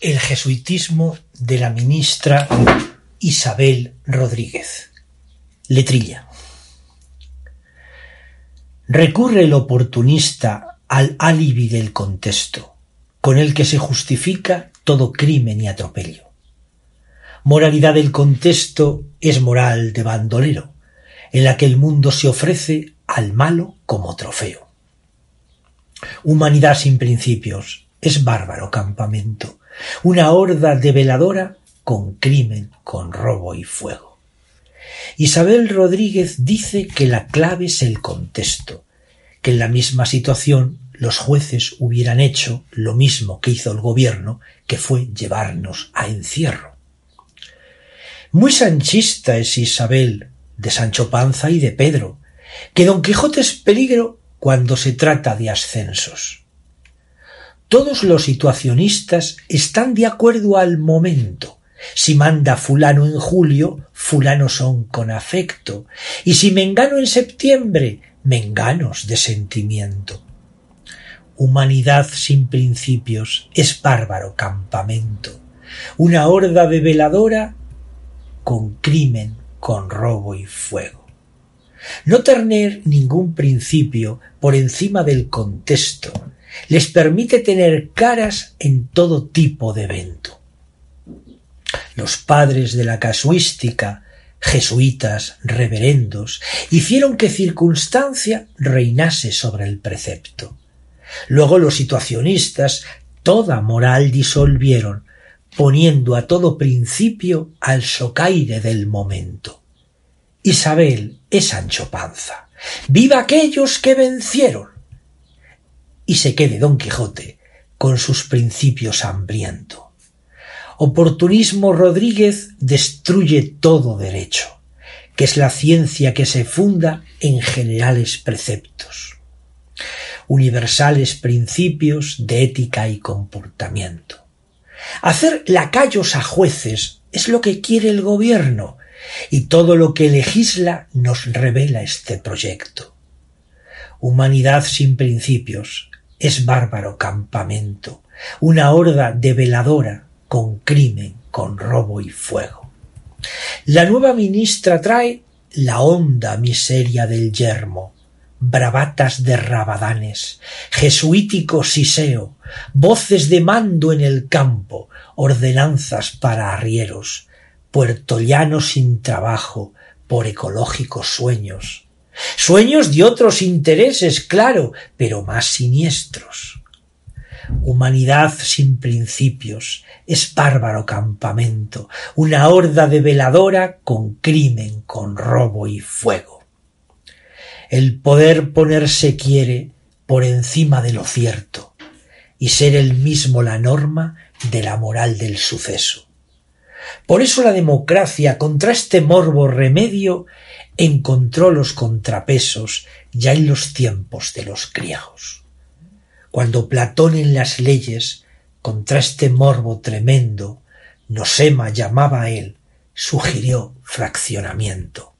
El jesuitismo de la ministra Isabel Rodríguez. Letrilla. Recurre el oportunista al alibi del contexto, con el que se justifica todo crimen y atropello. Moralidad del contexto es moral de bandolero, en la que el mundo se ofrece al malo como trofeo. Humanidad sin principios es bárbaro campamento, una horda de veladora con crimen, con robo y fuego. Isabel Rodríguez dice que la clave es el contexto, que en la misma situación los jueces hubieran hecho lo mismo que hizo el gobierno, que fue llevarnos a encierro. Muy sanchista es Isabel, de Sancho Panza y de Pedro, que Don Quijote es peligro cuando se trata de ascensos. Todos los situacionistas están de acuerdo al momento. Si manda fulano en julio, fulano son con afecto. Y si mengano en septiembre, menganos de sentimiento. Humanidad sin principios es bárbaro campamento. Una horda de veladora con crimen, con robo y fuego. No tener ningún principio por encima del contexto les permite tener caras en todo tipo de evento. Los padres de la casuística, jesuitas, reverendos, hicieron que circunstancia reinase sobre el precepto. Luego los situacionistas toda moral disolvieron poniendo a todo principio al socaire del momento. Isabel es Sancho Panza. ¡Viva aquellos que vencieron! Y se quede Don Quijote con sus principios hambriento. Oportunismo Rodríguez destruye todo derecho, que es la ciencia que se funda en generales preceptos, universales principios de ética y comportamiento. Hacer lacayos a jueces es lo que quiere el gobierno, y todo lo que legisla nos revela este proyecto. Humanidad sin principios es bárbaro campamento, una horda de veladora con crimen, con robo y fuego. La nueva ministra trae la honda miseria del yermo, bravatas de rabadanes, jesuítico siseo, voces de mando en el campo, ordenanzas para arrieros, puertollano sin trabajo, por ecológicos sueños. Sueños de otros intereses, claro, pero más siniestros. Humanidad sin principios, es bárbaro campamento, una horda de veladora con crimen, con robo y fuego. El poder ponerse quiere por encima de lo cierto y ser el mismo la norma de la moral del suceso. Por eso la democracia contra este morbo remedio encontró los contrapesos ya en los tiempos de los griegos. Cuando Platón en las leyes contra este morbo tremendo Nosema llamaba a él, sugirió fraccionamiento.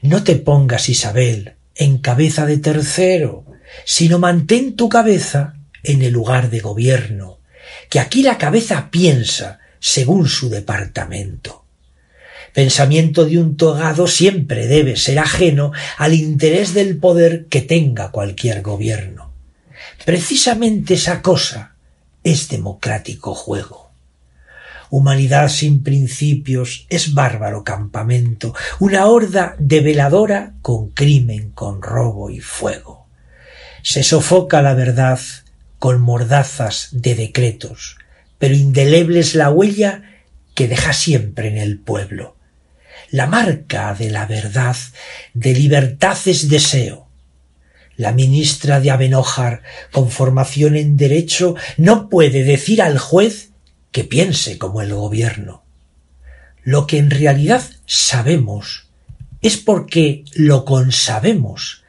No te pongas, Isabel, en cabeza de tercero, sino mantén tu cabeza en el lugar de gobierno, que aquí la cabeza piensa según su departamento. Pensamiento de un togado siempre debe ser ajeno al interés del poder que tenga cualquier gobierno. Precisamente esa cosa es democrático juego. Humanidad sin principios es bárbaro campamento, una horda de veladora con crimen, con robo y fuego. Se sofoca la verdad con mordazas de decretos, pero indeleble es la huella que deja siempre en el pueblo. La marca de la verdad, de libertad es deseo. La ministra de Abenójar, con formación en derecho, no puede decir al juez que piense como el gobierno. Lo que en realidad sabemos es porque lo consabemos,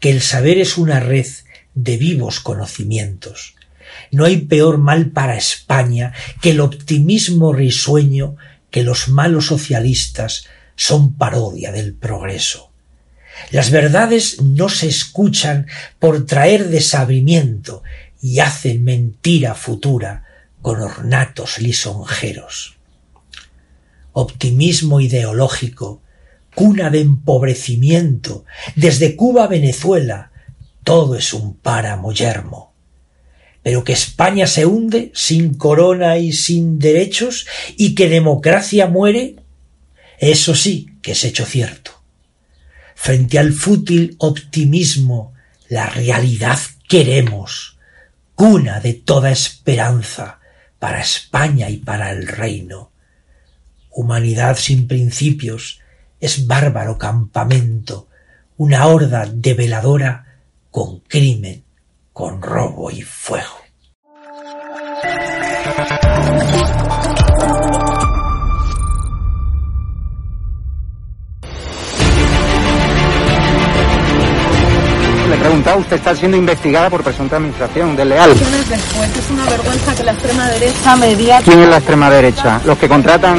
que el saber es una red de vivos conocimientos. No hay peor mal para España que el optimismo risueño que los malos socialistas son parodia del progreso. Las verdades no se escuchan por traer desabrimiento y hacen mentira futura con ornatos lisonjeros. Optimismo ideológico, cuna de empobrecimiento, desde Cuba a Venezuela, todo es un páramo yermo. Pero que España se hunde sin corona y sin derechos y que democracia muere, eso sí que es hecho cierto. Frente al fútil optimismo, la realidad queremos, cuna de toda esperanza para España y para el reino. Humanidad sin principios es bárbaro campamento, una horda develadora con crimen, con robo y fuego. Preguntado, usted está siendo investigada por presunta administración desleal. Después es una vergüenza que la extrema derecha media... ¿Quién es la extrema derecha? Los que contratan